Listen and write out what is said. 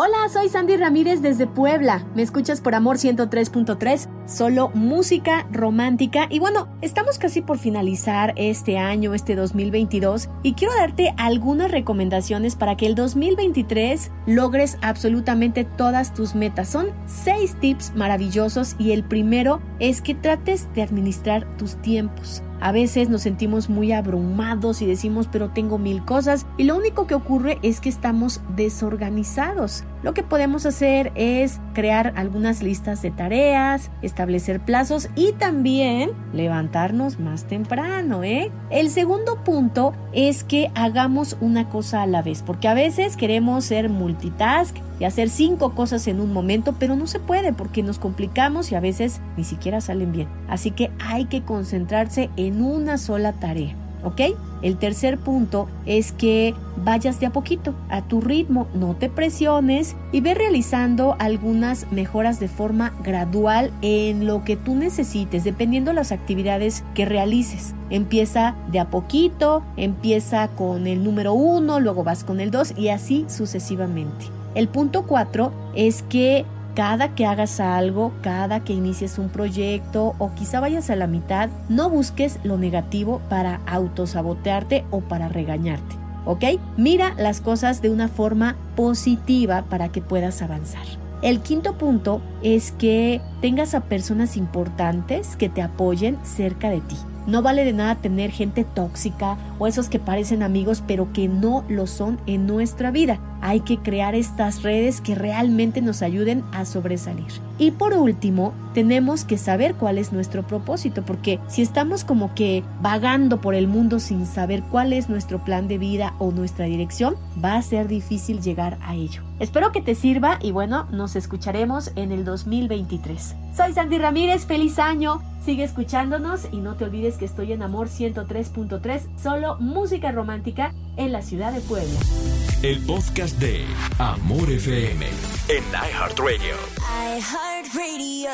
Hola, soy Sandy Ramírez desde Puebla. Me escuchas por Amor 103.3, solo música romántica. Y bueno, estamos casi por finalizar este año, este 2022, y quiero darte algunas recomendaciones para que el 2023 logres absolutamente todas tus metas. Son seis tips maravillosos y el primero es que trates de administrar tus tiempos. A veces nos sentimos muy abrumados y decimos pero tengo mil cosas y lo único que ocurre es que estamos desorganizados. Lo que podemos hacer es crear algunas listas de tareas, establecer plazos y también levantarnos más temprano, ¿eh? El segundo punto es que hagamos una cosa a la vez, porque a veces queremos ser multitask y hacer cinco cosas en un momento, pero no se puede porque nos complicamos y a veces ni siquiera salen bien. Así que hay que concentrarse en una sola tarea. ¿Ok? El tercer punto es que vayas de a poquito, a tu ritmo, no te presiones y ve realizando algunas mejoras de forma gradual en lo que tú necesites, dependiendo las actividades que realices. Empieza de a poquito, empieza con el número uno, luego vas con el dos y así sucesivamente. El punto cuatro es que cada que hagas algo, cada que inicies un proyecto o quizá vayas a la mitad, no busques lo negativo para autosabotearte o para regañarte. ¿Ok? Mira las cosas de una forma positiva para que puedas avanzar. El quinto punto es que tengas a personas importantes que te apoyen cerca de ti. No vale de nada tener gente tóxica o esos que parecen amigos pero que no lo son en nuestra vida. Hay que crear estas redes que realmente nos ayuden a sobresalir. Y por último, tenemos que saber cuál es nuestro propósito, porque si estamos como que vagando por el mundo sin saber cuál es nuestro plan de vida o nuestra dirección, va a ser difícil llegar a ello. Espero que te sirva y bueno, nos escucharemos en el 2023. Soy Sandy Ramírez, feliz año. Sigue escuchándonos y no te olvides que estoy en Amor 103.3, solo música romántica en la ciudad de Puebla el podcast de Amor FM en iHeartRadio. iHeartRadio.